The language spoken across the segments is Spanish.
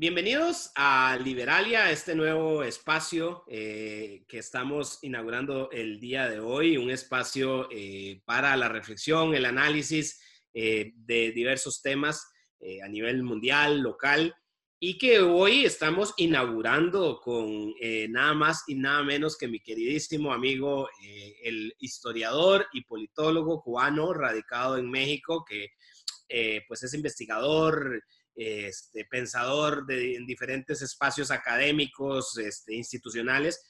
Bienvenidos a Liberalia, este nuevo espacio eh, que estamos inaugurando el día de hoy, un espacio eh, para la reflexión, el análisis eh, de diversos temas a nivel mundial, local, y que hoy estamos inaugurando con nada más y nada menos que mi queridísimo amigo, el historiador y politólogo cubano radicado en México, que pues es investigador, este, pensador de, en diferentes espacios académicos, este, institucionales,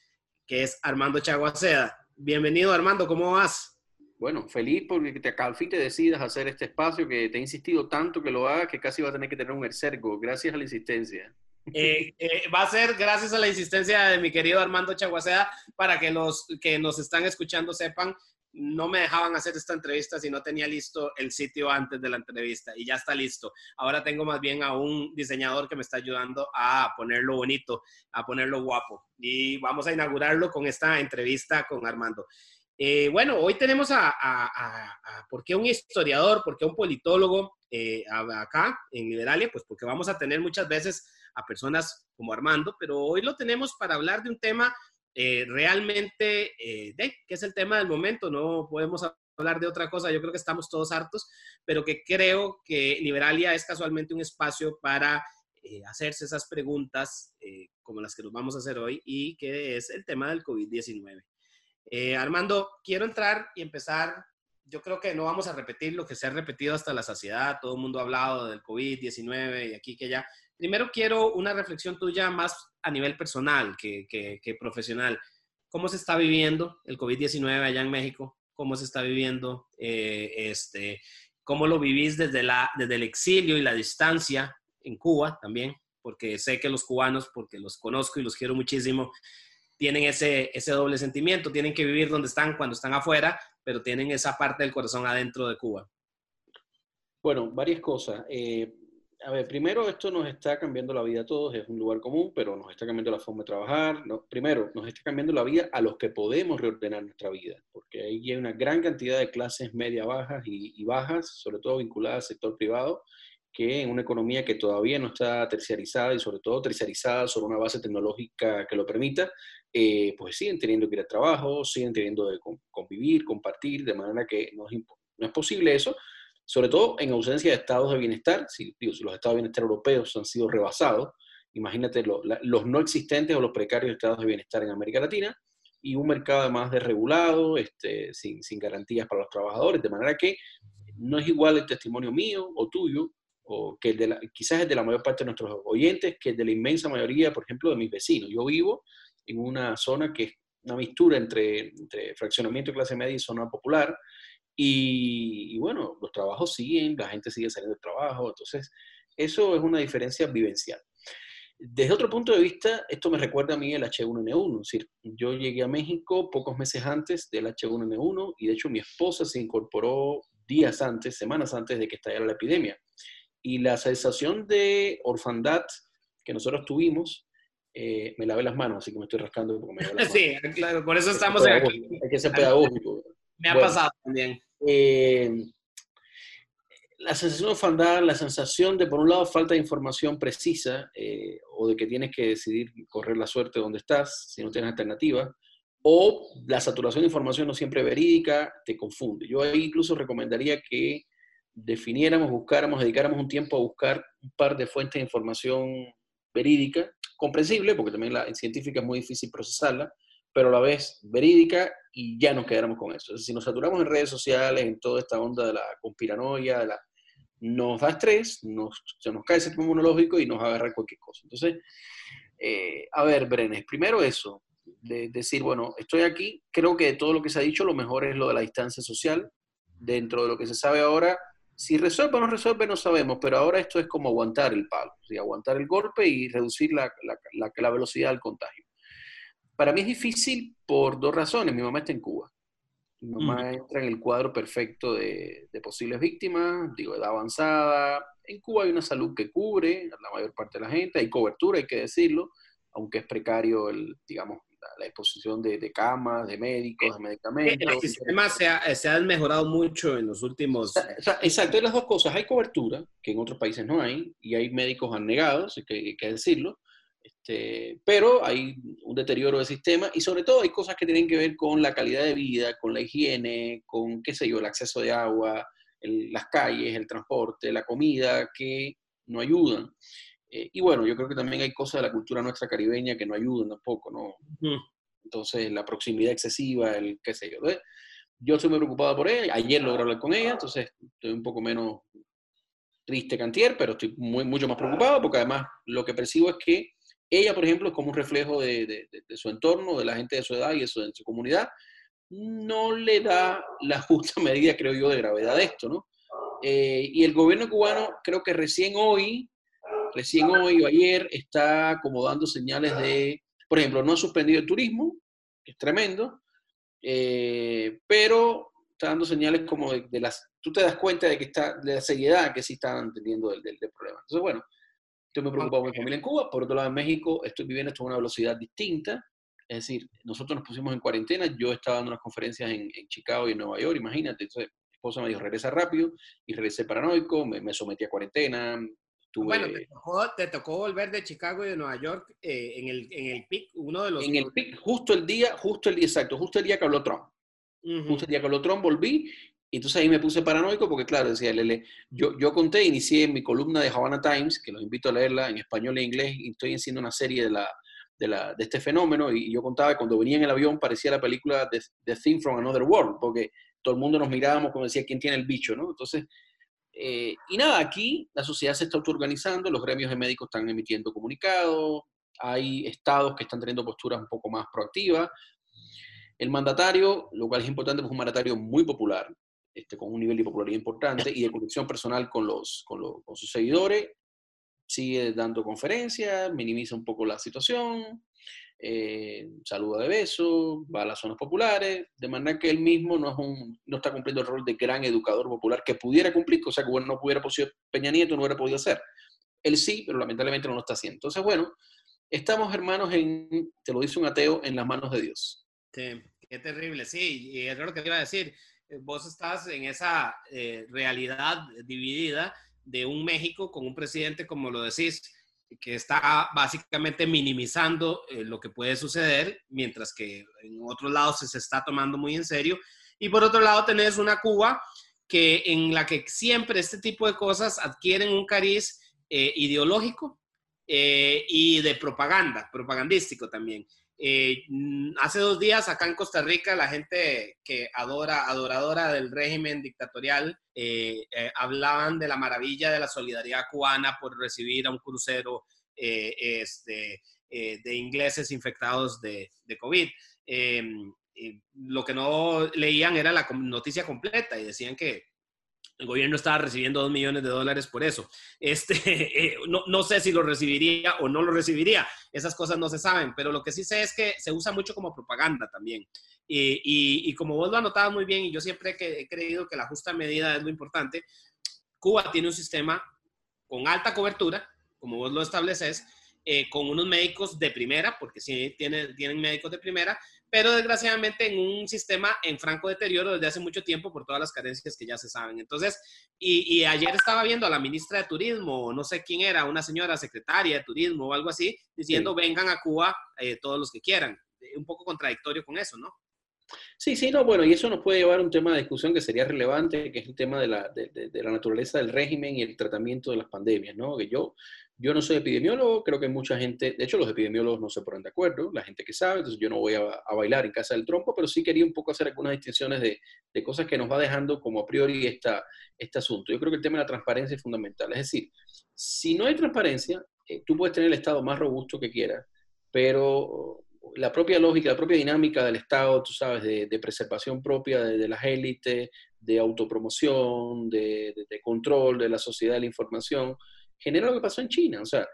que es Armando Chaguaceda. Bienvenido, Armando, ¿cómo vas? Bueno, feliz porque te, al fin te decidas hacer este espacio que te he insistido tanto que lo hagas que casi va a tener que tener un ercergo, gracias a la insistencia. Eh, eh, va a ser gracias a la insistencia de mi querido Armando Chaguaceda para que los que nos están escuchando sepan no me dejaban hacer esta entrevista si no tenía listo el sitio antes de la entrevista y ya está listo. Ahora tengo más bien a un diseñador que me está ayudando a ponerlo bonito, a ponerlo guapo. Y vamos a inaugurarlo con esta entrevista con Armando. Eh, bueno, hoy tenemos a, ¿por qué un historiador? ¿Por qué un politólogo eh, acá en Liberalia? Pues porque vamos a tener muchas veces a personas como Armando, pero hoy lo tenemos para hablar de un tema eh, realmente, eh, de, que es el tema del momento, no podemos hablar de otra cosa, yo creo que estamos todos hartos, pero que creo que Liberalia es casualmente un espacio para eh, hacerse esas preguntas como las que nos vamos a hacer hoy y que es el tema del COVID-19. Armando, quiero entrar y empezar yo creo que no vamos a repetir lo que se ha repetido hasta la saciedad. Todo el mundo ha hablado del COVID-19 y aquí que ya. Primero quiero una reflexión tuya más a nivel personal que, que, profesional. ¿Cómo se está viviendo el COVID-19 allá en México? ¿Cómo se está viviendo? Eh, este, ¿Cómo lo vivís desde, la, desde el exilio y la distancia en Cuba también? Porque sé que los cubanos, porque los conozco y los quiero muchísimo, tienen ese, ese doble sentimiento, tienen que vivir donde están cuando están afuera, pero tienen esa parte del corazón adentro de Cuba. Bueno, varias cosas. Eh, a ver, primero esto nos está cambiando la vida a todos, es un lugar común, pero nos está cambiando la forma de trabajar. No, primero, nos está cambiando la vida a los que podemos reordenar nuestra vida, porque ahí hay una gran cantidad de clases media bajas y, y bajas, sobre todo vinculadas al sector privado, que en una economía que todavía no está terciarizada y sobre todo terciarizada sobre una base tecnológica que lo permita, eh, pues siguen teniendo que ir al trabajo, siguen teniendo que convivir, compartir, de manera que no es, no es posible eso, sobre todo en ausencia de estados de bienestar, si, los estados de bienestar europeos han sido rebasados, imagínate los no existentes o los precarios estados de bienestar en América Latina, y un mercado además desregulado, este, sin, sin garantías para los trabajadores, de manera que no es igual el testimonio mío o tuyo o que el de la, quizás es de la mayor parte de nuestros oyentes, que el de la inmensa mayoría, por ejemplo, de mis vecinos. Yo vivo en una zona que es una mistura entre, fraccionamiento de clase media y zona popular, y, bueno, los trabajos siguen, la gente sigue saliendo del trabajo, entonces eso es una diferencia vivencial. Desde otro punto de vista, esto me recuerda a mí el H1N1, es decir, yo llegué a México pocos meses antes del H1N1 y de hecho mi esposa se incorporó días antes, semanas antes de que estallara la epidemia. Y la sensación de orfandad que nosotros tuvimos, eh, me lavé las manos, así que me estoy rascando porque me lavé las Sí, claro, por eso estamos aquí. Hay que ser pedagógico. Me ha pasado también. Eh, la sensación de orfandad, la sensación de, por un lado, falta de información precisa eh, o de que tienes que decidir correr la suerte donde estás si no tienes alternativa, o la saturación de información no siempre verídica te confunde. Yo ahí incluso recomendaría que definiéramos, buscáramos, dedicáramos un tiempo a buscar un par de fuentes de información verídica, comprensible, porque también la científica es muy difícil procesarla, pero a la vez verídica y ya nos quedáramos con eso. si nos saturamos en redes sociales, en toda esta onda de la conspiranoia, de la, nos da estrés, nos, se nos cae el sistema inmunológico y nos agarra cualquier cosa. Entonces, eh, a ver, Brenes, primero eso, de decir, bueno, estoy aquí, creo que de todo lo que se ha dicho, lo mejor es lo de la distancia social. Dentro de lo que se sabe ahora, si resuelve o no resuelve, no sabemos, pero ahora esto es como aguantar el palo, aguantar el golpe y reducir la, la, la, velocidad del contagio. Para mí es difícil por dos razones. Mi mamá está en Cuba. Mi mamá mm. entra en el cuadro perfecto de, de, posibles víctimas, digo, edad avanzada. En Cuba hay una salud que cubre a la mayor parte de la gente, hay cobertura, hay que decirlo, aunque es precario el, digamos, la exposición de, camas, de médicos, de medicamentos. El sistema se ha, se ha mejorado mucho en los últimos... exacto, hay las dos cosas. Hay cobertura, que en otros países no hay, y hay médicos anegados, hay que, hay que decirlo, este, pero hay un deterioro del sistema y sobre todo hay cosas que tienen que ver con la calidad de vida, con la higiene, con, qué sé yo, el acceso de agua, las calles, el transporte, la comida, que no ayudan. Eh, y bueno, yo creo que también hay cosas de la cultura nuestra caribeña que no ayudan tampoco, ¿no? Entonces, la proximidad excesiva, el qué sé yo. Yo estoy muy preocupado por ella. Ayer logré hablar con ella, entonces estoy un poco menos triste cantier, pero estoy muy, mucho más preocupado porque además lo que percibo es que ella, por ejemplo, como un reflejo de, su entorno, de la gente de su edad y de su, de comunidad. No le da la justa medida, creo yo, de gravedad de esto, ¿no? Eh, y el gobierno cubano creo que recién hoy recién hoy o ayer está como dando señales de, por ejemplo, no ha suspendido el turismo, que es tremendo, eh, pero está dando señales como de, las, tú te das cuenta de que está, de la seriedad que sí están teniendo del, del, problema. Entonces, bueno, estoy muy preocupado por mi familia en Cuba, por otro lado en México estoy viviendo esto a una velocidad distinta, es decir, nosotros nos pusimos en cuarentena, yo estaba dando unas conferencias en, en Chicago y en Nueva York, imagínate, entonces mi esposa me dijo, regresa rápido, y regresé paranoico, me, me sometí a cuarentena, bueno, te tocó, volver de Chicago y de Nueva York eh, en, el, en el PIC, uno de los... En el PIC, justo el día, justo el día exacto, justo el día que habló Trump. Justo el día que habló Trump volví y entonces ahí me puse paranoico porque, claro, decía, Lele, yo, yo conté, inicié mi columna de Havana Times, que los invito a leerla en español e inglés, y estoy haciendo una serie de, la, de, la, de este fenómeno, y yo contaba que cuando venía en el avión parecía la película The, The Thing from Another World, porque todo el mundo nos mirábamos como decía, ¿quién tiene el bicho? ¿no? Entonces, eh, y nada, aquí la sociedad se está autoorganizando, los gremios de médicos están emitiendo comunicados, hay estados que están teniendo posturas un poco más proactivas. El mandatario, lo cual es importante, es un mandatario muy popular, este, con un nivel de popularidad importante y de conexión personal con, los, con, los, con sus seguidores, sigue dando conferencias, minimiza un poco la situación, eh, saluda de beso, va a las zonas populares, de manera que él mismo no, es un, no está cumpliendo el rol de gran educador popular que pudiera cumplir, cosa que bueno, no pudiera podido, Peña Nieto no hubiera podido hacer. Él sí, pero lamentablemente no lo está haciendo. Entonces, bueno, estamos hermanos en, te lo dice un ateo, en las manos de Dios. Sí, qué terrible, sí, y es lo que te iba a decir. Eh, vos estás en esa eh, realidad dividida de un México con un presidente, como lo decís, que está básicamente minimizando eh, lo que puede suceder, mientras que en otros lados se, está tomando muy en serio. Y por otro lado tenés una Cuba que en la que siempre este tipo de cosas adquieren un cariz eh, ideológico eh, y de propaganda, propagandístico también. Eh, mm, hace dos días acá en Costa Rica la gente que adora, adoradora del régimen dictatorial, eh, eh, hablaban de la maravilla de la solidaridad cubana por recibir a un crucero este, de ingleses infectados de, COVID. Lo que no leían era la noticia completa y decían que el gobierno estaba recibiendo dos millones de dólares por eso. Este, eh, no, no, sé si lo recibiría o no lo recibiría. Esas cosas no se saben, pero lo que sí sé es que se usa mucho como propaganda también. Y, y, como vos lo anotabas muy bien, y yo siempre he creído que la justa medida es lo importante, Cuba tiene un sistema con alta cobertura, como vos lo estableces, eh, con unos médicos de primera, porque sí tienen, tienen médicos de primera, pero desgraciadamente en un sistema en franco deterioro desde hace mucho tiempo por todas las carencias que ya se saben. Entonces, y, ayer estaba viendo a la ministra de Turismo, no sé quién era, una señora secretaria de Turismo o algo así, diciendo vengan a Cuba eh, todos los que quieran. Eh, un poco contradictorio con eso, ¿no? Sí, sí, no, bueno, y eso nos puede llevar a un tema de discusión que sería relevante, que es el tema de la, de, de la naturaleza del régimen y el tratamiento de las pandemias, ¿no? Que yo, yo no soy epidemiólogo, creo que mucha gente, de hecho los epidemiólogos no se ponen de acuerdo, la gente que sabe, entonces yo no voy a, bailar en casa del trompo, pero sí quería un poco hacer algunas distinciones de, de, cosas que nos va dejando como a priori esta, este asunto. Yo creo que el tema de la transparencia es fundamental. Es decir, si no hay transparencia, eh, tú puedes tener el Estado más robusto que quieras, pero la propia lógica, la propia dinámica del Estado, tú sabes, de, preservación propia de, de, las élites, de autopromoción, de, control de la sociedad de la información, genera lo que pasó en China. O sea,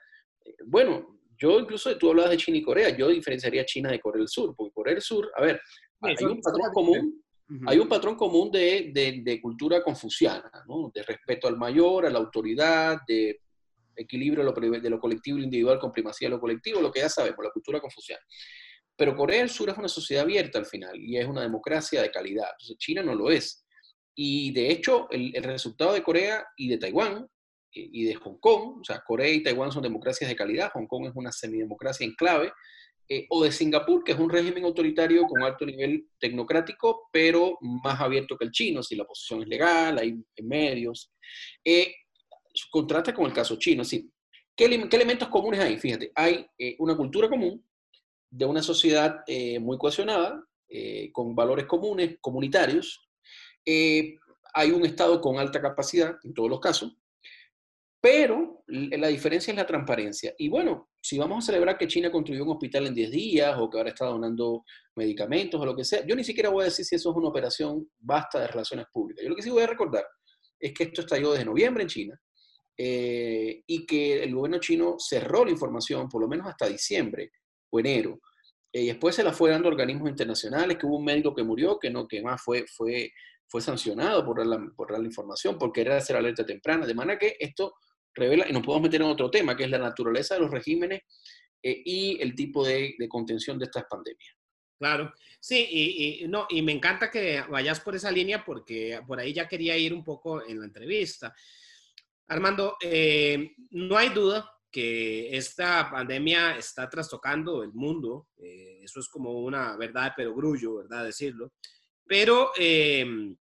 eh, bueno, yo incluso tú hablabas de China y Corea, yo diferenciaría China de Corea del Sur, porque Corea del Sur, a ver, hay un patrón común, hay un patrón común de, de, cultura confuciana, ¿no? de respeto al mayor, a la autoridad, de equilibrio de lo, colectivo y lo individual con primacía de lo colectivo, lo que ya sabemos, la cultura confuciana. Pero Corea del Sur es una sociedad abierta al final y es una democracia de calidad. Entonces China no lo es. Y de hecho, el, el resultado de Corea y de Taiwán y de Hong Kong, o sea, Corea y Taiwán son democracias de calidad, Hong Kong es una semidemocracia en clave, eh, o de Singapur, que es un régimen autoritario con alto nivel tecnocrático, pero más abierto que el chino, si la oposición es legal, hay, medios. Eh, contrasta con el caso chino, sí. ¿Qué, elementos comunes hay? Fíjate, hay eh, una cultura común de una sociedad muy cohesionada, con valores comunes, comunitarios. hay un Estado con alta capacidad, en todos los casos, pero la diferencia es la transparencia. Y bueno, si vamos a celebrar que China construyó un hospital en 10 días o que ahora está donando medicamentos o lo que sea, yo ni siquiera voy a decir si eso es una operación basta de relaciones públicas. Yo lo que sí voy a recordar es que esto estalló desde noviembre en China eh, y que el gobierno chino cerró la información por lo menos hasta diciembre o enero. Eh, y después se la fue dando a organismos internacionales, que hubo un médico que murió, que no, que más fue, fue, fue sancionado por dar, la, por dar la información, por querer hacer alerta temprana. De manera que esto revela, y nos podemos meter en otro tema, que es la naturaleza de los regímenes eh, y el tipo de, contención de estas pandemias. Claro, sí, y, no, y me encanta que vayas por esa línea porque por ahí ya quería ir un poco en la entrevista. Armando, eh, no hay duda que esta pandemia está trastocando el mundo, eh, eso es como una verdad pero grullo, ¿verdad? Decirlo, pero en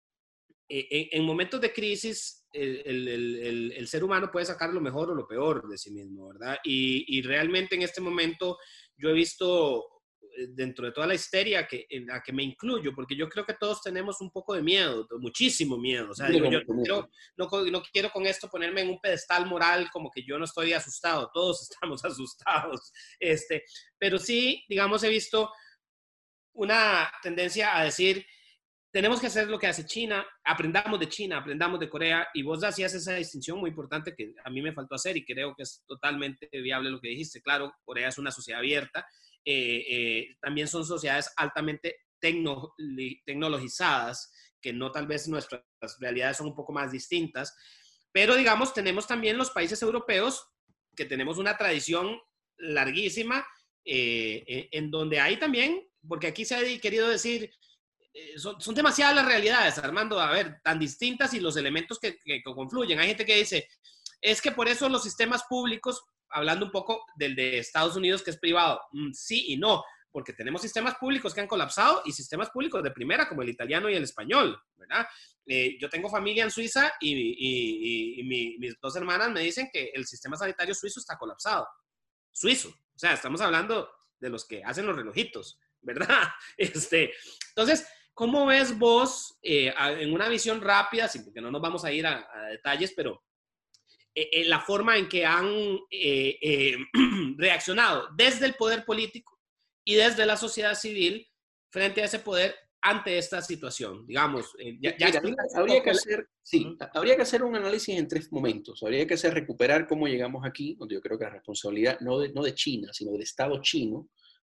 momentos de crisis el, ser humano puede sacar lo mejor o lo peor de sí mismo, ¿verdad? Y, realmente en este momento yo he visto eh, dentro de toda la histeria que, en la que me incluyo, porque yo creo que todos tenemos un poco de miedo, muchísimo miedo. O sea, yo no, no, quiero con esto ponerme en un pedestal moral como que yo no estoy asustado, todos estamos asustados. Este, pero sí, digamos, he visto una tendencia a decir, tenemos que hacer lo que hace China, aprendamos de China, aprendamos de Corea, y vos hacías esa distinción muy importante que a mí me faltó hacer y creo que es totalmente viable lo que dijiste. Claro, Corea es una sociedad abierta, eh, eh, también son sociedades altamente tecnologizadas, que no tal vez nuestras realidades son un poco más distintas, pero digamos, tenemos también los países europeos que tenemos una tradición larguísima, eh, en donde hay también, porque aquí se ha querido decir, eh, son, son, demasiadas las realidades, Armando, a ver, tan distintas y los elementos que, confluyen. Hay gente que dice, es que por eso los sistemas públicos, hablando un poco del de Estados Unidos que es privado, mm, sí y no, porque tenemos sistemas públicos que han colapsado y sistemas públicos de primera como el italiano y el español, ¿verdad? Eh, yo tengo familia en Suiza y, mis dos hermanas me dicen que el sistema sanitario suizo está colapsado. Suizo, o sea, estamos hablando de los que hacen los relojitos, ¿verdad? Este, entonces, ¿Cómo ves vos, eh, en una visión rápida, sin porque no nos vamos a ir a, detalles, pero eh, eh, la forma en que han reaccionado desde el poder político y desde la sociedad civil frente a ese poder ante esta situación? Digamos, ya, habría, que hacer, sí, habría que hacer un análisis en tres momentos. Habría que hacer recuperar cómo llegamos aquí, donde yo creo que la responsabilidad no de, no de China, sino del Estado chino,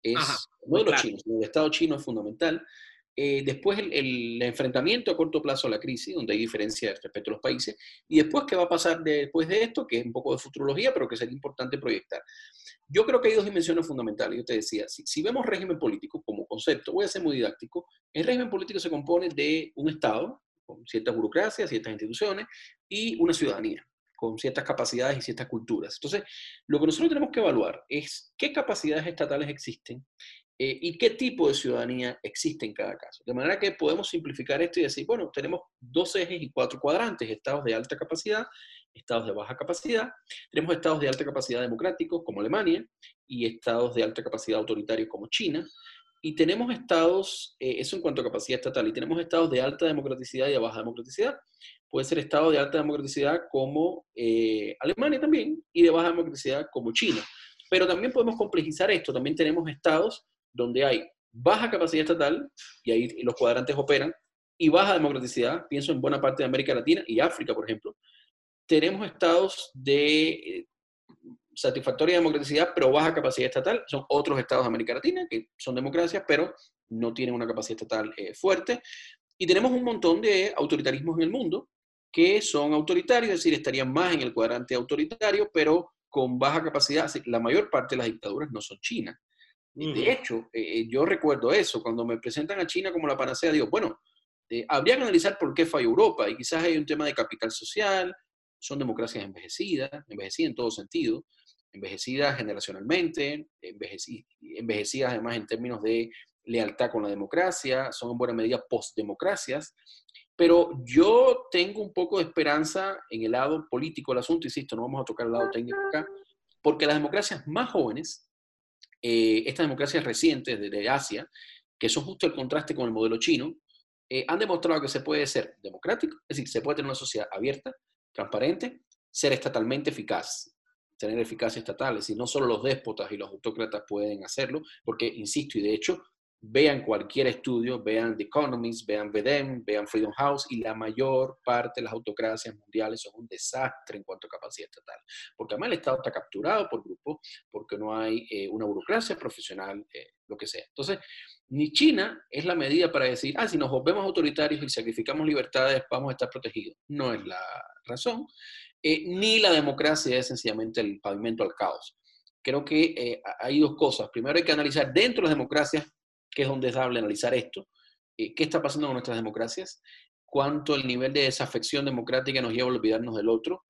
es, no de los chinos, sino del Estado chino es fundamental. Eh, después el, enfrentamiento a corto plazo a la crisis, donde hay diferencias respecto a los países, y después qué va a pasar después de esto, que es un poco de futurología, pero que sería importante proyectar. Yo creo que hay dos dimensiones fundamentales. Yo te decía, si, si vemos régimen político como concepto, voy a ser muy didáctico, el régimen político se compone de un Estado, con ciertas burocracias, ciertas instituciones, y una ciudadanía con ciertas capacidades y ciertas culturas. Entonces, lo que nosotros tenemos que evaluar es qué capacidades estatales existen eh, y qué tipo de ciudadanía existe en cada caso. De manera que podemos simplificar esto y decir, bueno, tenemos dos ejes y cuatro cuadrantes, estados de alta capacidad, estados de baja capacidad, tenemos estados de alta capacidad democráticos como Alemania y estados de alta capacidad autoritarios como China, y tenemos estados, eh, eso en cuanto a capacidad estatal, y tenemos estados de alta democraticidad y de baja democraticidad. Puede ser estado de alta democraticidad como eh, Alemania también, y de baja democraticidad como China. Pero también podemos complejizar esto, también tenemos estados donde hay baja capacidad estatal, y ahí los cuadrantes operan, y baja democraticidad, pienso en buena parte de América Latina y África, por ejemplo, tenemos estados de eh, satisfactoria democraticidad, pero baja capacidad estatal. Son otros estados de América Latina que son democracias, pero no tienen una capacidad estatal eh, fuerte. Y tenemos un montón de autoritarismos en el mundo que son autoritarios, es decir, estarían más en el cuadrante autoritario, pero con baja capacidad. La mayor parte de las dictaduras no son De hecho, eh, yo recuerdo eso, cuando me presentan a China como la panacea, digo, bueno, habría que analizar por qué falla Europa y quizás hay un tema de capital social, son democracias envejecidas, envejecidas en todo sentido, envejecidas generacionalmente, envejecidas además en términos de lealtad con la democracia, son en buena medida postdemocracias, pero yo tengo un poco de esperanza en el lado político del asunto, insisto, no vamos a tocar el lado técnico acá, porque las democracias más jóvenes, eh, estas democracias recientes de, Asia, que son justo el contraste con el modelo chino, eh, han demostrado que se puede ser democrático, es decir, se puede tener una sociedad abierta, transparente, ser estatalmente eficaz, tener eficacia estatal, es decir, no solo los déspotas y los autócratas pueden hacerlo, porque, insisto, y de hecho, vean cualquier estudio, vean The Economist, vean VEDEM, vean Freedom House, y la mayor parte de las autocracias mundiales son un desastre en cuanto a capacidad estatal. Porque además el Estado está capturado por grupos, porque no hay eh, una burocracia profesional, eh, lo que sea. Entonces, ni China es la medida para decir, ah, si nos volvemos autoritarios y sacrificamos libertades, vamos a estar protegidos. No es la razón. Eh, ni la democracia es sencillamente el pavimento al caos. Creo que hay dos cosas. Primero hay que analizar dentro de las democracias que es donde es analizar esto. Eh, ¿Qué está pasando con nuestras democracias? ¿Cuánto el nivel de desafección democrática nos lleva a olvidarnos del otro?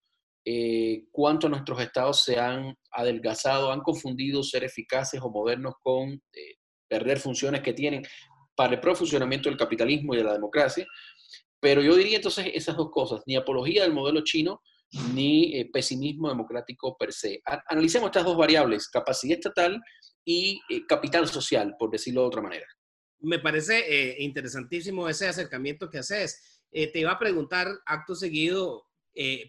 Eh, ¿Cuánto nuestros estados se han adelgazado, han confundido ser eficaces o modernos con eh, perder funciones que tienen para el pro funcionamiento del capitalismo y de la democracia? Pero yo diría entonces esas dos cosas, ni apología del modelo chino, ni pesimismo democrático per se. analicemos estas dos variables, capacidad estatal y eh, capital social, por decirlo de otra manera. Me parece eh, interesantísimo ese acercamiento que haces. Eh, te iba a preguntar, acto seguido,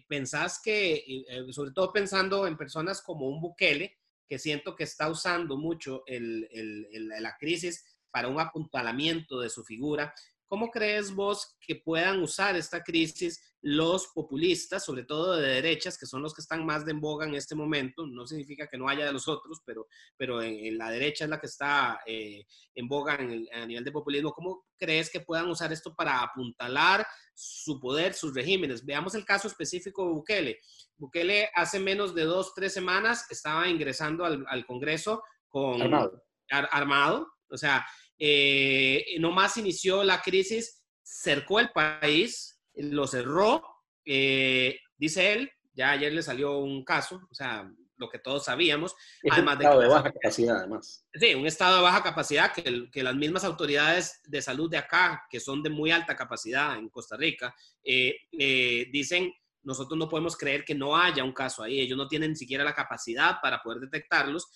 ¿pensás que, sobre todo pensando en personas como un Bukele, que siento que está usando mucho la crisis para un apuntalamiento de su figura, ¿Cómo crees vos que puedan usar esta crisis los populistas, sobre todo de derechas, que son los que están más de en boga en este momento? No significa que no haya de los otros, pero, pero en, la derecha es la que está eh, en boga a nivel de populismo. ¿Cómo crees que puedan usar esto para apuntalar su poder, sus regímenes? Veamos el caso específico de Bukele. Bukele hace menos de dos, tres semanas estaba ingresando al, Congreso con... Armado. armado. O sea, eh, nomás inició la crisis, cercó el país, lo cerró, eh, dice él, ya ayer le salió un caso, o sea, lo que todos sabíamos. además un estado de, baja capacidad, además. Sí, un estado de baja capacidad que, que, las mismas autoridades de salud de acá, que son de muy alta capacidad en Costa Rica, eh, eh, dicen, nosotros no podemos creer que no haya un caso ahí, ellos no tienen ni siquiera la capacidad para poder detectarlos,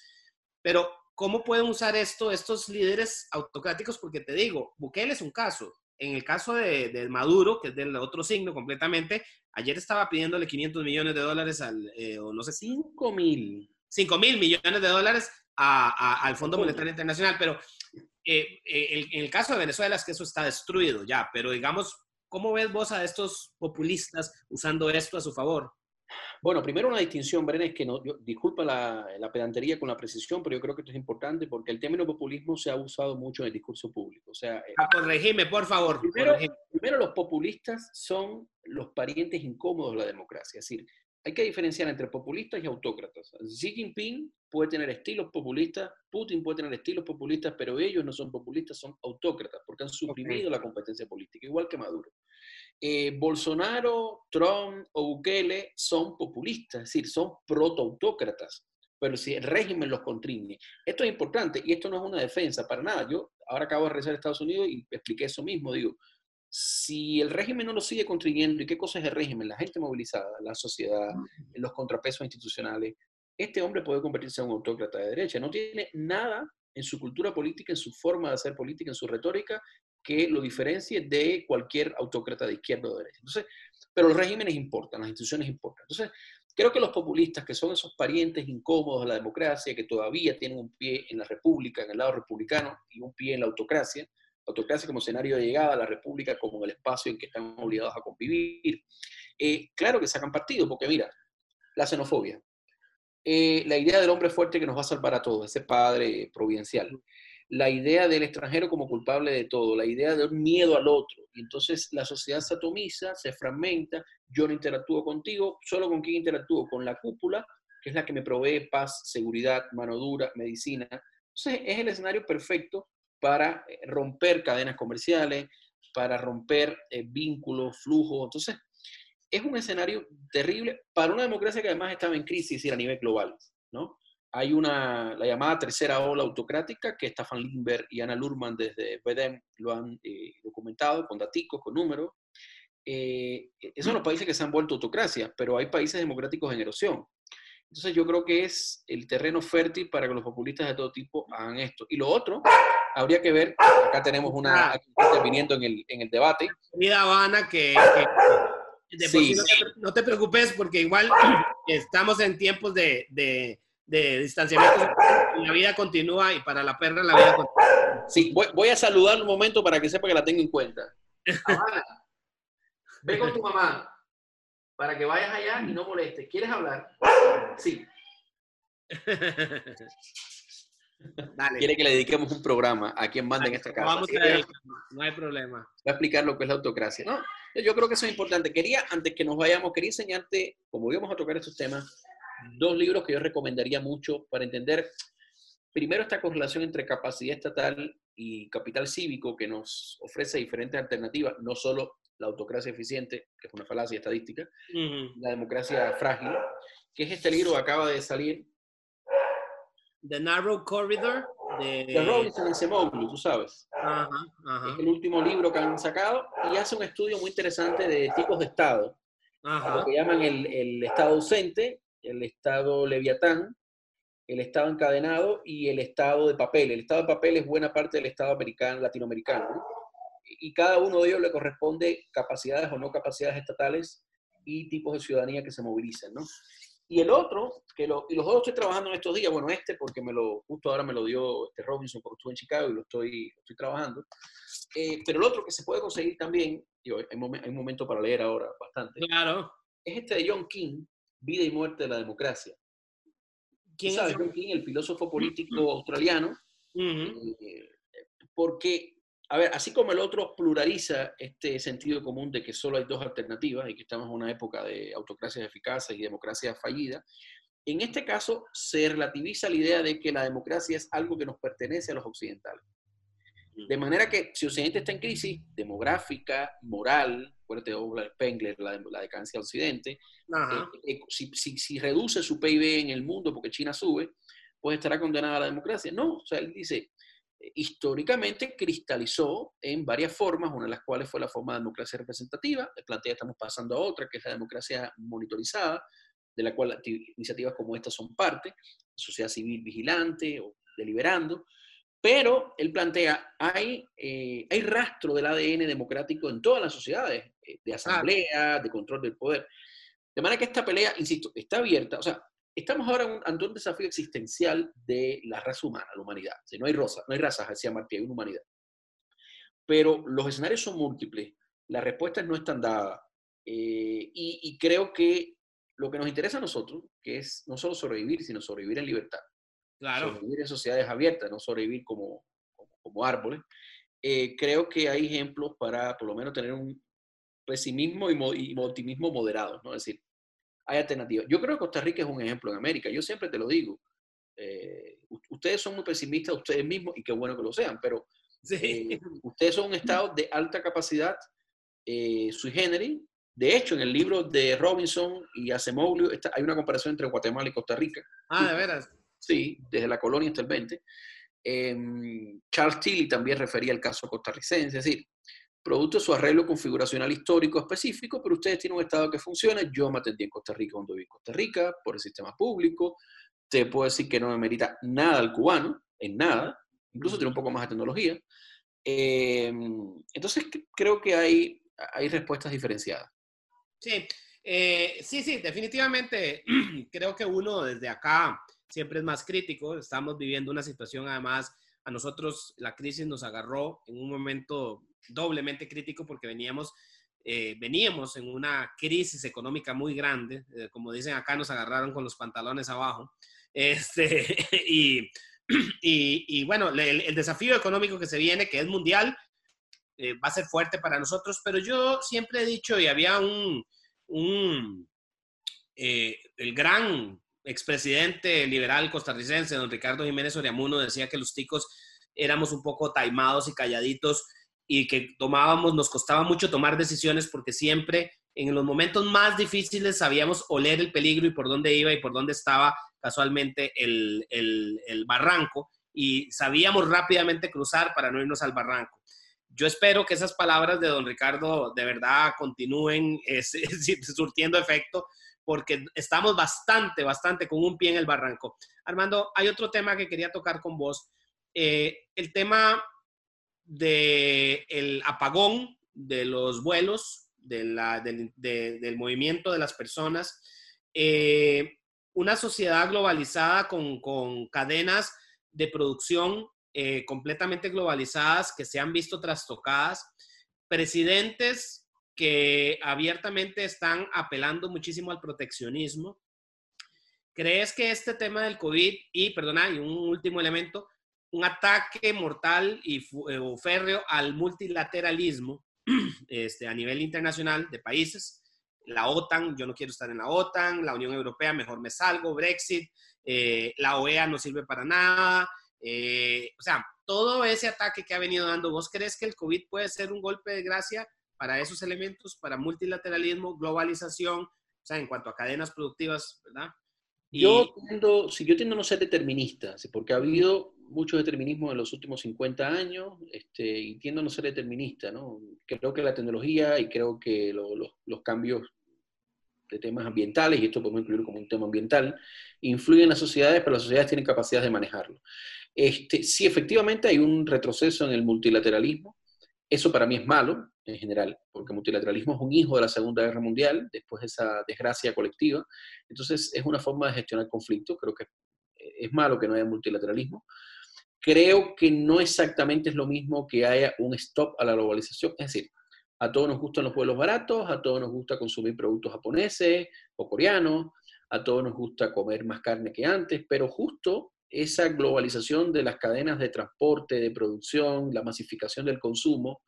pero ¿Cómo pueden usar esto estos líderes autocráticos? Porque te digo, Bukele es un caso. En el caso de, Maduro, que es del otro signo completamente, ayer estaba pidiéndole 500 millones de dólares al, eh, o no sé, 5 mil. 5 mil millones de dólares al Fondo Monetario Internacional, pero eh, eh, en el caso de Venezuela es que eso está destruido ya, pero digamos, ¿cómo ves vos a estos populistas usando esto a su favor? Bueno, primero una distinción, Bren, es que no, disculpa la, pedantería con la precisión, pero yo creo que esto es importante porque el término populismo se ha usado mucho en el discurso público. O sea, eh, ah, corregime, por favor. Primero, primero, los populistas son los parientes incómodos de la democracia. Es decir, hay que diferenciar entre populistas y autócratas. Xi Jinping puede tener estilos populistas, Putin puede tener estilos populistas, pero ellos no son populistas, son autócratas, porque han suprimido la competencia política, igual que Maduro. Eh, Bolsonaro, Trump o Bukele son populistas, es decir, son protoautócratas, pero si el régimen los contriñe. Esto es importante y esto no es una defensa para nada. Yo ahora acabo de regresar a Estados Unidos y expliqué eso mismo, digo, si el régimen no lo sigue contribuyendo, ¿y qué cosa es el régimen? La gente movilizada, la sociedad, los contrapesos institucionales, este hombre puede convertirse en un autócrata de derecha. No tiene nada en su cultura política, en su forma de hacer política, en su retórica, que lo diferencie de cualquier autócrata de izquierda o de derecha. Entonces, pero los regímenes importan, las instituciones importan. Entonces, creo que los populistas, que son esos parientes incómodos de la democracia, que todavía tienen un pie en la república, en el lado republicano, y un pie en la autocracia, autocracia como escenario de llegada, la república como el espacio en que están obligados a convivir, eh, claro que sacan partido, porque mira, la xenofobia, eh, la idea del hombre fuerte que nos va a salvar a todos, ese padre providencial la idea del extranjero como culpable de todo, la idea de un miedo al otro. Y entonces la sociedad se atomiza, se fragmenta, yo no interactúo contigo, solo con quién interactúo, con la cúpula, que es la que me provee paz, seguridad, mano dura, medicina, Entonces, es el escenario perfecto para eh, romper cadenas comerciales, para romper eh, vínculos, flujos. Entonces, es un escenario terrible para una democracia que además estaba en crisis y a nivel global, ¿no? Hay una, la llamada tercera ola autocrática que Stefan Lindbergh y Ana Lurman desde BEDEM lo han eh, documentado con datos, con números. Eh, esos son los países que se han vuelto autocracias, pero hay países democráticos en erosión. Entonces yo creo que es el terreno fértil para que los populistas de todo tipo hagan esto. Y lo otro, habría que ver, acá tenemos una, aquí interviniendo en el, en el debate. Mira, Habana, que, sí. no, te, preocupes porque igual estamos en tiempos de, de, de, distanciamiento y la vida continúa y para la perra la vida continúa. Sí, voy, voy a saludar un momento para que sepa que la tengo en cuenta. Habana, ve con tu mamá para que vayas allá y no molestes. ¿Quieres hablar? Sí. Quiere que le dediquemos un programa a quien manda en esta casa. Vamos a no hay problema. Voy a explicar lo que es la autocracia. No, yo creo que eso es importante. Quería, antes que nos vayamos, quería enseñarte, como íbamos a tocar estos temas, dos libros que yo recomendaría mucho para entender, primero, esta correlación entre capacidad estatal y capital cívico que nos ofrece diferentes alternativas, no solo la autocracia eficiente, que es una falacia estadística, la democracia frágil, que es este libro que acaba de salir. The Narrow Corridor de, de Robinson y Semoglu, tú sabes. Es el último libro que han sacado y hace un estudio muy interesante de tipos de Estado. Lo que llaman el, el, Estado ausente, el Estado leviatán, el Estado encadenado y el Estado de papel. El Estado de papel es buena parte del Estado americano, latinoamericano. Y cada uno de ellos le corresponde capacidades o no capacidades estatales y tipos de ciudadanía que se movilicen. ¿no? Y el otro, que lo, y los dos estoy trabajando en estos días, bueno, este porque me lo, justo ahora me lo dio este Robinson porque estuve en Chicago y lo estoy, estoy trabajando, eh, pero el otro que se puede conseguir también, digo, hay, hay, un momento para leer ahora bastante, claro. es este de John King, Vida y Muerte de la Democracia. ¿Quién sabes, John King, el filósofo político australiano, eh, porque a ver, así como el otro pluraliza este sentido común de que solo hay dos alternativas y que estamos en una época de autocracias eficaces y democracia fallida, en este caso se relativiza la idea de que la democracia es algo que nos pertenece a los occidentales. De manera que si Occidente está en crisis demográfica, moral, fuerte Spengler, la, la decadencia del Occidente, eh, eh, si, si, si, reduce su PIB en el mundo porque China sube, pues estará condenada a la democracia. No, o sea, él dice, históricamente cristalizó en varias formas, una de las cuales fue la forma de democracia representativa, el plantea estamos pasando a otra, que es la democracia monitorizada, de la cual iniciativas como esta son parte, sociedad civil vigilante o deliberando, pero él plantea, hay, eh, hay rastro del ADN democrático en todas las sociedades, eh, de asamblea, de control del poder. De manera que esta pelea, insisto, está abierta, o sea, estamos ahora ante un desafío existencial de la raza humana, la humanidad. Si no hay rosa, no hay razas, decía Martí, hay una humanidad. Pero los escenarios son múltiples, las respuestas no están dadas. Eh, y, creo que lo que nos interesa a nosotros, que es no solo sobrevivir, sino sobrevivir en libertad. Claro. Sobrevivir en sociedades abiertas, no sobrevivir como, como, árboles. Eh, creo que hay ejemplos para por lo menos tener un pesimismo y, optimismo moderado, ¿no? Es decir, hay alternativas. Yo creo que Costa Rica es un ejemplo en América. Yo siempre te lo digo. Eh, ustedes son muy pesimistas ustedes mismos y qué bueno que lo sean, pero eh, ustedes son un estado de alta capacidad eh, sui generis. De hecho, en el libro de Robinson y Acemoglu hay una comparación entre Guatemala y Costa Rica. Ah, de veras. Sí, desde la colonia hasta el 20. Em, Charles Tilly también refería al caso costarricense, es decir, producto de su arreglo configuracional histórico específico, pero ustedes tienen un Estado que funciona. Yo me atendí en Costa Rica cuando viví en Costa Rica, por el sistema público. Te puedo decir que no me merita nada al cubano, en nada, incluso tiene un poco más de tecnología. Em, entonces, creo que hay, hay respuestas diferenciadas. Sí, eh, sí, sí, definitivamente creo que uno desde acá siempre es más crítico. Estamos viviendo una situación, además, a nosotros la crisis nos agarró en un momento doblemente crítico porque veníamos, eh, veníamos en una crisis económica muy grande, eh, como dicen acá, nos agarraron con los pantalones abajo. Este, y, y, bueno, el, desafío económico que se viene, que es mundial, eh, va a ser fuerte para nosotros, pero yo siempre he dicho, y había un, un el gran expresidente liberal costarricense, don Ricardo Jiménez Oriamuno, decía que los ticos éramos un poco taimados y calladitos y que tomábamos, nos costaba mucho tomar decisiones porque siempre en los momentos más difíciles sabíamos oler el peligro y por dónde iba y por dónde estaba casualmente el, el, barranco y sabíamos rápidamente cruzar para no irnos al barranco. Yo espero que esas palabras de don Ricardo de verdad continúen surtiendo efecto porque estamos bastante, bastante con un pie en el barranco. Armando, hay otro tema que quería tocar con vos. Eh, el tema del el apagón de los vuelos, de la, del movimiento de las personas. Eh, una sociedad globalizada con, con cadenas de producción eh, completamente globalizadas que se han visto trastocadas, presidentes que abiertamente están apelando muchísimo al proteccionismo. ¿Crees que este tema del COVID y, perdona, y un último elemento, un ataque mortal y eh, férreo al multilateralismo este, a nivel internacional de países, la OTAN, yo no quiero estar en la OTAN, la Unión Europea, mejor me salgo, Brexit, eh, la OEA no sirve para nada, eh, o sea, todo ese ataque que ha venido dando, ¿vos crees que el COVID puede ser un golpe de gracia para esos elementos, para multilateralismo, globalización, o sea, en cuanto a cadenas productivas, ¿verdad? Yo tiendo, si yo tiendo a no ser determinista, porque ha habido mucho determinismo en los últimos 50 años este, y tiendo a no ser determinista, ¿no? Creo que la tecnología y creo que los cambios de temas ambientales, y esto podemos incluir como un tema ambiental, influyen en las sociedades, pero las sociedades tienen capacidad de manejarlo. Este, sí, efectivamente hay un retroceso en el multilateralismo, eso para mí es malo en general, porque multilateralismo es un hijo de la Segunda Guerra Mundial, después de esa desgracia colectiva, entonces es una forma de gestionar conflictos, creo que es malo que no haya multilateralismo. Creo que no exactamente es lo mismo que haya un stop a la globalización, es decir, a todos nos gustan los vuelos baratos, a todos nos gusta consumir productos japoneses o coreanos, a todos nos gusta comer más carne que antes, pero justo esa globalización de las cadenas de transporte, de producción, la masificación del consumo,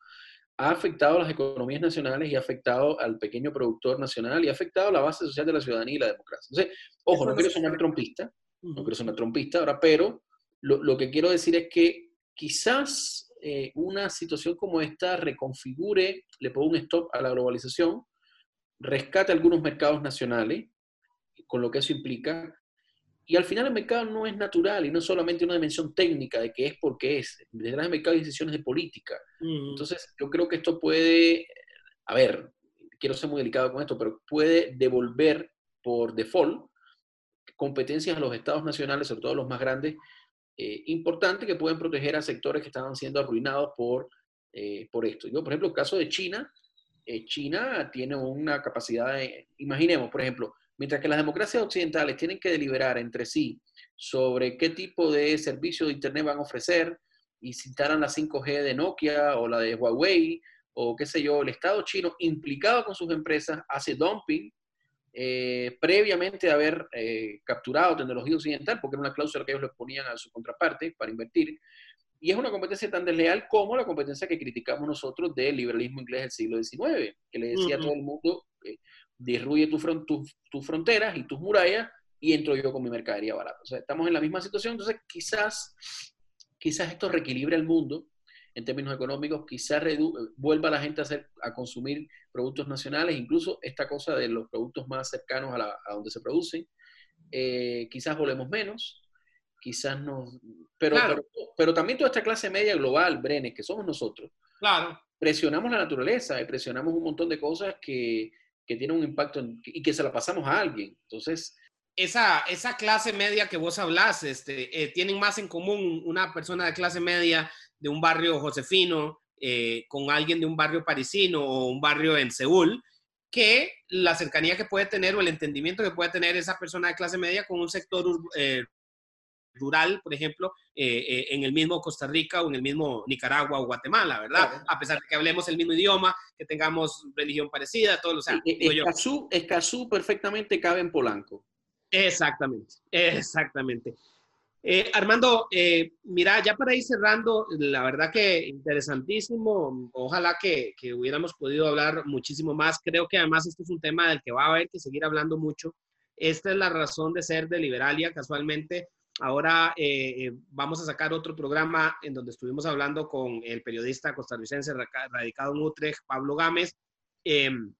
ha afectado a las economías nacionales y ha afectado al pequeño productor nacional y ha afectado a la base social de la ciudadanía y la democracia. Entonces, ojo, no quiero sonar trompista, no quiero sonar trompista ahora, pero lo, que quiero decir es que quizás eh, una situación como esta reconfigure, le ponga un stop a la globalización, rescate algunos mercados nacionales, con lo que eso implica, y al final el mercado no es natural y no solamente una dimensión técnica de que es porque es. Detrás del mercado hay decisiones de política. Entonces, yo creo que esto puede, a ver, quiero ser muy delicado con esto, pero puede devolver por default competencias a los estados nacionales, sobre todo los más grandes, eh, importante que pueden proteger a sectores que estaban siendo arruinados por, eh, por esto. Yo, por ejemplo, el caso de China, eh, China tiene una capacidad, de, imaginemos, por ejemplo, mientras que las democracias occidentales tienen que deliberar entre sí sobre qué tipo de servicio de Internet van a ofrecer y si instalan la 5G de Nokia o la de Huawei o qué sé yo, el Estado chino implicado con sus empresas hace dumping eh, previamente haber eh, capturado tecnología occidental, porque era una cláusula que ellos le ponían a su contraparte para invertir. Y es una competencia tan desleal como la competencia que criticamos nosotros del liberalismo inglés del siglo XIX, que le decía a todo el mundo, eh, derruye tus tu, fronteras y tus murallas y entro yo con mi mercadería barata. O sea, estamos en la misma situación, entonces quizás, quizás esto reequilibre el mundo en términos económicos, quizás vuelva la gente a, hacer, a consumir productos nacionales, incluso esta cosa de los productos más cercanos a, la, a donde se producen, eh, quizás volemos menos, quizás no... Pero, pero, también toda esta clase media global, Brenes, que somos nosotros, claro. presionamos la naturaleza y presionamos un montón de cosas que, que tienen un impacto y que se la pasamos a alguien. Entonces, esa, esa clase media que vos hablas, este, eh, tienen más en común una persona de clase media de un barrio josefino eh, con alguien de un barrio parisino o un barrio en Seúl, que la cercanía que puede tener o el entendimiento que puede tener esa persona de clase media con un sector eh, rural, por ejemplo, eh, en el mismo Costa Rica o en el mismo Nicaragua o Guatemala, ¿verdad? A pesar de que hablemos el mismo idioma, que tengamos religión parecida, todos los... Escazú, Escazú perfectamente cabe en Polanco. Exactamente, exactamente. Eh, Armando, eh, mira, ya para ir cerrando, la verdad que interesantísimo. Ojalá que, hubiéramos podido hablar muchísimo más. Creo que además este es un tema del que va a haber que seguir hablando mucho. esta es la razón de ser de Liberalia, casualmente. Ahora eh, eh, vamos a sacar otro programa en donde estuvimos hablando con el periodista costarricense radicado en Utrecht, Pablo Gámez. Em,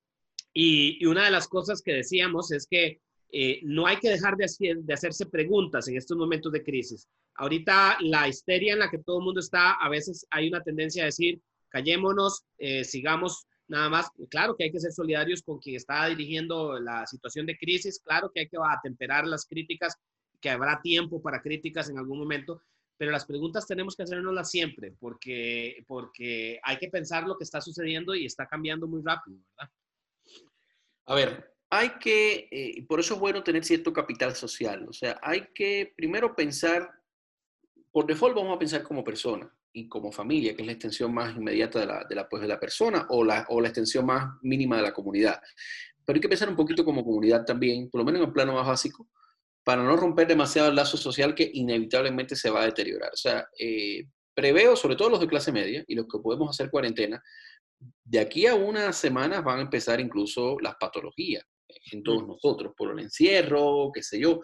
y, una de las cosas que decíamos es que eh, no hay que dejar de, de, hacerse preguntas en estos momentos de crisis. Ahorita la histeria en la que todo el mundo está, a veces hay una tendencia a decir, callémonos, sigamos nada más. Claro que hay que ser solidarios con quien está dirigiendo la situación de crisis, claro que hay que atemperar las críticas, que habrá tiempo para críticas en algún momento, pero las preguntas tenemos que hacernoslas siempre, porque, porque hay que pensar lo que está sucediendo y está cambiando muy rápido, ¿verdad? A ver, hay que, eh, por eso es bueno tener cierto capital social, o sea, hay que primero pensar, por default vamos a pensar como persona y como familia, que es la extensión más inmediata de la, de la, pues, de la persona o la, o la extensión más mínima de la comunidad. Pero hay que pensar un poquito como comunidad también, por lo menos en el plano más básico, para no romper demasiado el lazo social que inevitablemente se va a deteriorar. O sea, eh, preveo, sobre todo los de clase media y los que podemos hacer cuarentena, de aquí a unas semanas van a empezar incluso las patologías en todos mm. nosotros, por el encierro, qué sé yo.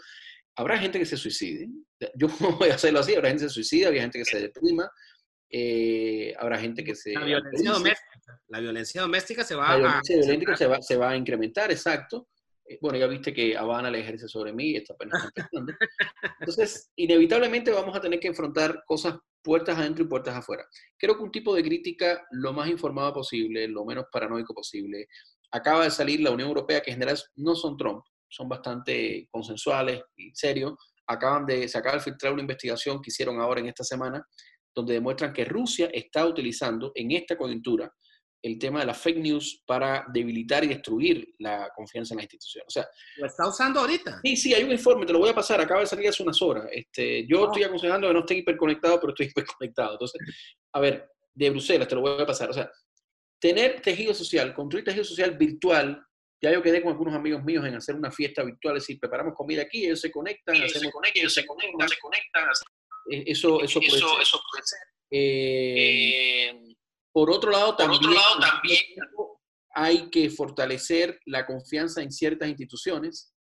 Habrá gente que se suicide. Yo voy a hacerlo así, habrá gente que se suicida, habrá gente que se deprima, eh, habrá gente que se... La violencia doméstica. La violencia doméstica se va la violencia doméstica se va, se va a incrementar, exacto. Eh, bueno, ya viste que Habana le ejerce sobre mí, está apenas empezando. Entonces, inevitablemente vamos a tener que enfrentar cosas puertas adentro y puertas afuera. Creo que un tipo de crítica lo más informada posible, lo menos paranoico posible. Acaba de salir la Unión Europea, que en general no son Trump, son bastante consensuales y serios. Acaban de, se acaba de filtrar una investigación que hicieron ahora en esta semana, donde demuestran que Rusia está utilizando en esta coyuntura el tema de las fake news para debilitar y destruir la confianza en las instituciones. O sea, ¿Lo está usando ahorita? Sí, sí, hay un informe, te lo voy a pasar, acaba de salir hace unas horas. Este, yo estoy aconsejando que no esté hiperconectado, pero estoy hiperconectado. Entonces, a ver, de Bruselas, te lo voy a pasar. O sea, tener tejido social, construir tejido social virtual. Ya yo quedé con algunos amigos míos en hacer una fiesta virtual, es decir, preparamos comida aquí, ellos se conectan, ellos hacemos, se conectan, ellos se conectan, se conectan. E, eso, eso, puede, ser. Eso puede ser. Eh, eh por otro lado, también, hay que fortalecer la confianza en ciertas instituciones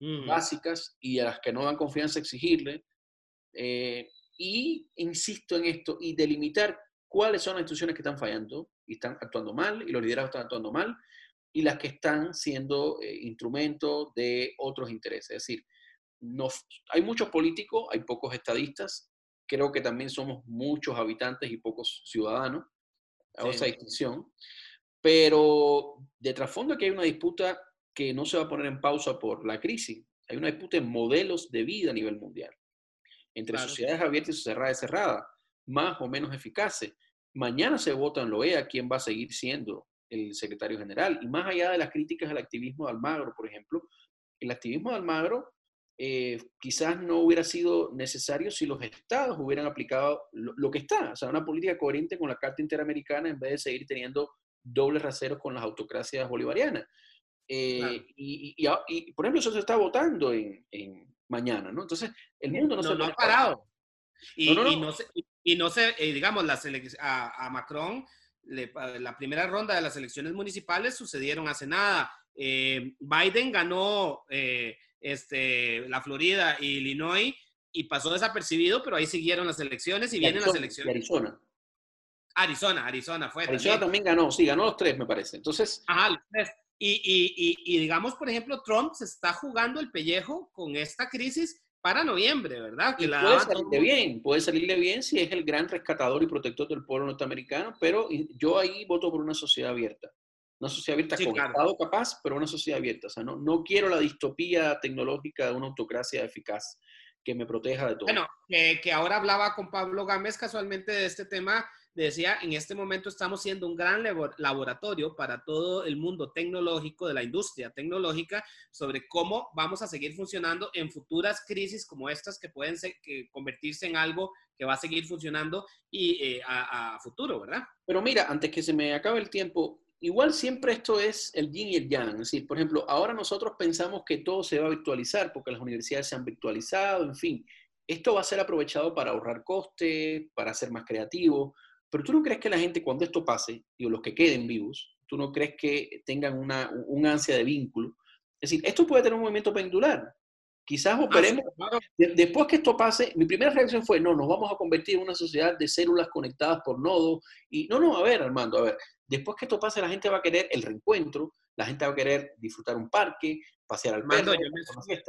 mm. básicas y a las que no dan confianza exigirle. Eh, y insisto en esto, y delimitar cuáles son las instituciones que están fallando y están actuando mal, y los liderazgos están actuando mal, y las que están siendo eh, instrumentos de otros intereses. Es decir, no, hay muchos políticos, hay pocos estadistas, creo que también somos muchos habitantes y pocos ciudadanos, hago esa distinción, pero de trasfondo que hay una disputa que no se va a poner en pausa por la crisis, hay una disputa en modelos de vida a nivel mundial, entre sociedades abiertas y cerradas cerradas, más o menos eficaces. Mañana se vota en la OEA quién va a seguir siendo el secretario general, y más allá de las críticas al activismo de Almagro, por ejemplo, el activismo de Almagro eh, quizás no hubiera sido necesario si los estados hubieran aplicado lo, que está, o sea, una política coherente con la Carta Interamericana en vez de seguir teniendo dobles raseros con las autocracias bolivarianas. Eh, y, por ejemplo, eso se está votando en, mañana, ¿no? Entonces, el mundo no, se ha parado. Y no, se, y no se eh, digamos, a, a, Macron, la primera ronda de las elecciones municipales sucedieron hace nada. Biden ganó este, la Florida y Illinois y pasó desapercibido, pero ahí siguieron las elecciones y, vienen las elecciones. Arizona. Arizona, Arizona fue. Arizona también. ganó, sí, ganó los tres, me parece. Entonces. Ajá, los tres. Y, y, y, digamos, por ejemplo, Trump se está jugando el pellejo con esta crisis para noviembre, ¿verdad? Que puede salirle bien, puede salirle bien si es el gran rescatador y protector del pueblo norteamericano, pero yo ahí voto por una sociedad abierta. Una sociedad abierta con Estado capaz, pero una sociedad abierta. O sea, no, no quiero la distopía tecnológica de una autocracia eficaz que me proteja de todo. Bueno, que ahora hablaba con Pablo Gámez casualmente de este tema, decía, en este momento estamos siendo un gran laboratorio para todo el mundo tecnológico, de la industria tecnológica, sobre cómo vamos a seguir funcionando en futuras crisis como estas que pueden que convertirse en algo que va a seguir funcionando y eh, a, a, futuro, ¿verdad? Pero mira, antes que se me acabe el tiempo, igual siempre esto es el yin y el yang. Es decir, por ejemplo, ahora nosotros pensamos que todo se va a virtualizar porque las universidades se han virtualizado, en fin. Esto va a ser aprovechado para ahorrar costes, para ser más creativo. Pero tú no crees que la gente cuando esto pase, o los que queden vivos, tú no crees que tengan una, un ansia de vínculo. Es decir, esto puede tener un movimiento pendular. Quizás ah, operemos. Después que esto pase, mi primera reacción fue: no, nos vamos a convertir en una sociedad de células conectadas por nodos. Y no, no, a ver, Armando, a ver. Después que esto pase, la gente va a querer el reencuentro, la gente va a querer disfrutar un parque, pasear al perro.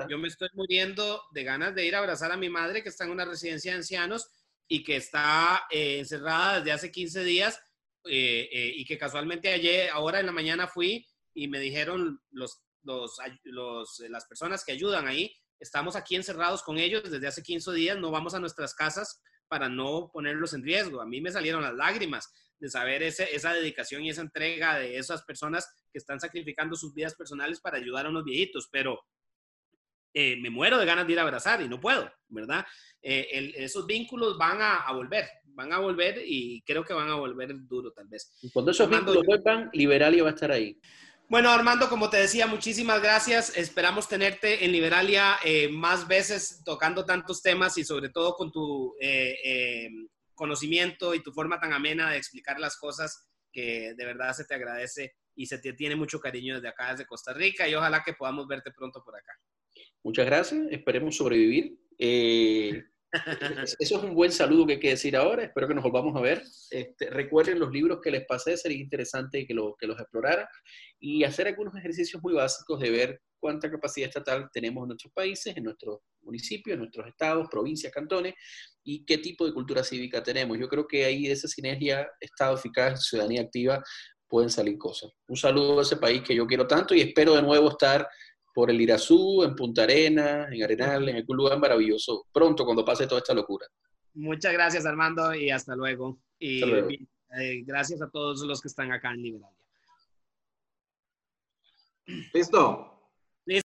Yo me, estoy muriendo de ganas de ir a abrazar a mi madre que está en una residencia de ancianos y que está eh, encerrada desde hace 15 días eh, eh, y que casualmente ayer, ahora en la mañana fui y me dijeron los, los, los, las personas que ayudan ahí estamos aquí encerrados con ellos desde hace 15 días, no vamos a nuestras casas para no ponerlos en riesgo. A mí me salieron las lágrimas de saber ese, esa dedicación y esa entrega de esas personas que están sacrificando sus vidas personales para ayudar a unos viejitos, pero eh, me muero de ganas de ir a abrazar y no puedo, ¿verdad? Eh, esos vínculos van a, volver, van a volver y creo que van a volver duro tal vez. cuando esos vínculos vuelvan, Liberalia va a estar ahí. Bueno, Armando, como te decía, muchísimas gracias. Esperamos tenerte en Liberalia eh, más veces tocando tantos temas y sobre todo con tu eh, eh, conocimiento y tu forma tan amena de explicar las cosas que de verdad se te agradece y se te tiene mucho cariño desde acá, desde Costa Rica y ojalá que podamos verte pronto por acá. Muchas gracias, esperemos sobrevivir. Eso es un buen saludo que hay que decir ahora. Espero que nos volvamos a ver. Este, recuerden los libros que les pasé, sería interesante que, lo, que los exploraran y hacer algunos ejercicios muy básicos de ver cuánta capacidad estatal tenemos en nuestros países, en nuestros municipios, en nuestros estados, provincias, cantones y qué tipo de cultura cívica tenemos. Yo creo que ahí de esa sinergia, Estado eficaz, ciudadanía activa, pueden salir cosas. Un saludo a ese país que yo quiero tanto y espero de nuevo estar por el Irazú, en Punta Arenas, en Arenal, en algún lugar maravilloso, pronto cuando pase toda esta locura. Muchas gracias Armando y hasta luego. Y eh, gracias a todos los que están acá en Liberalia. Listo.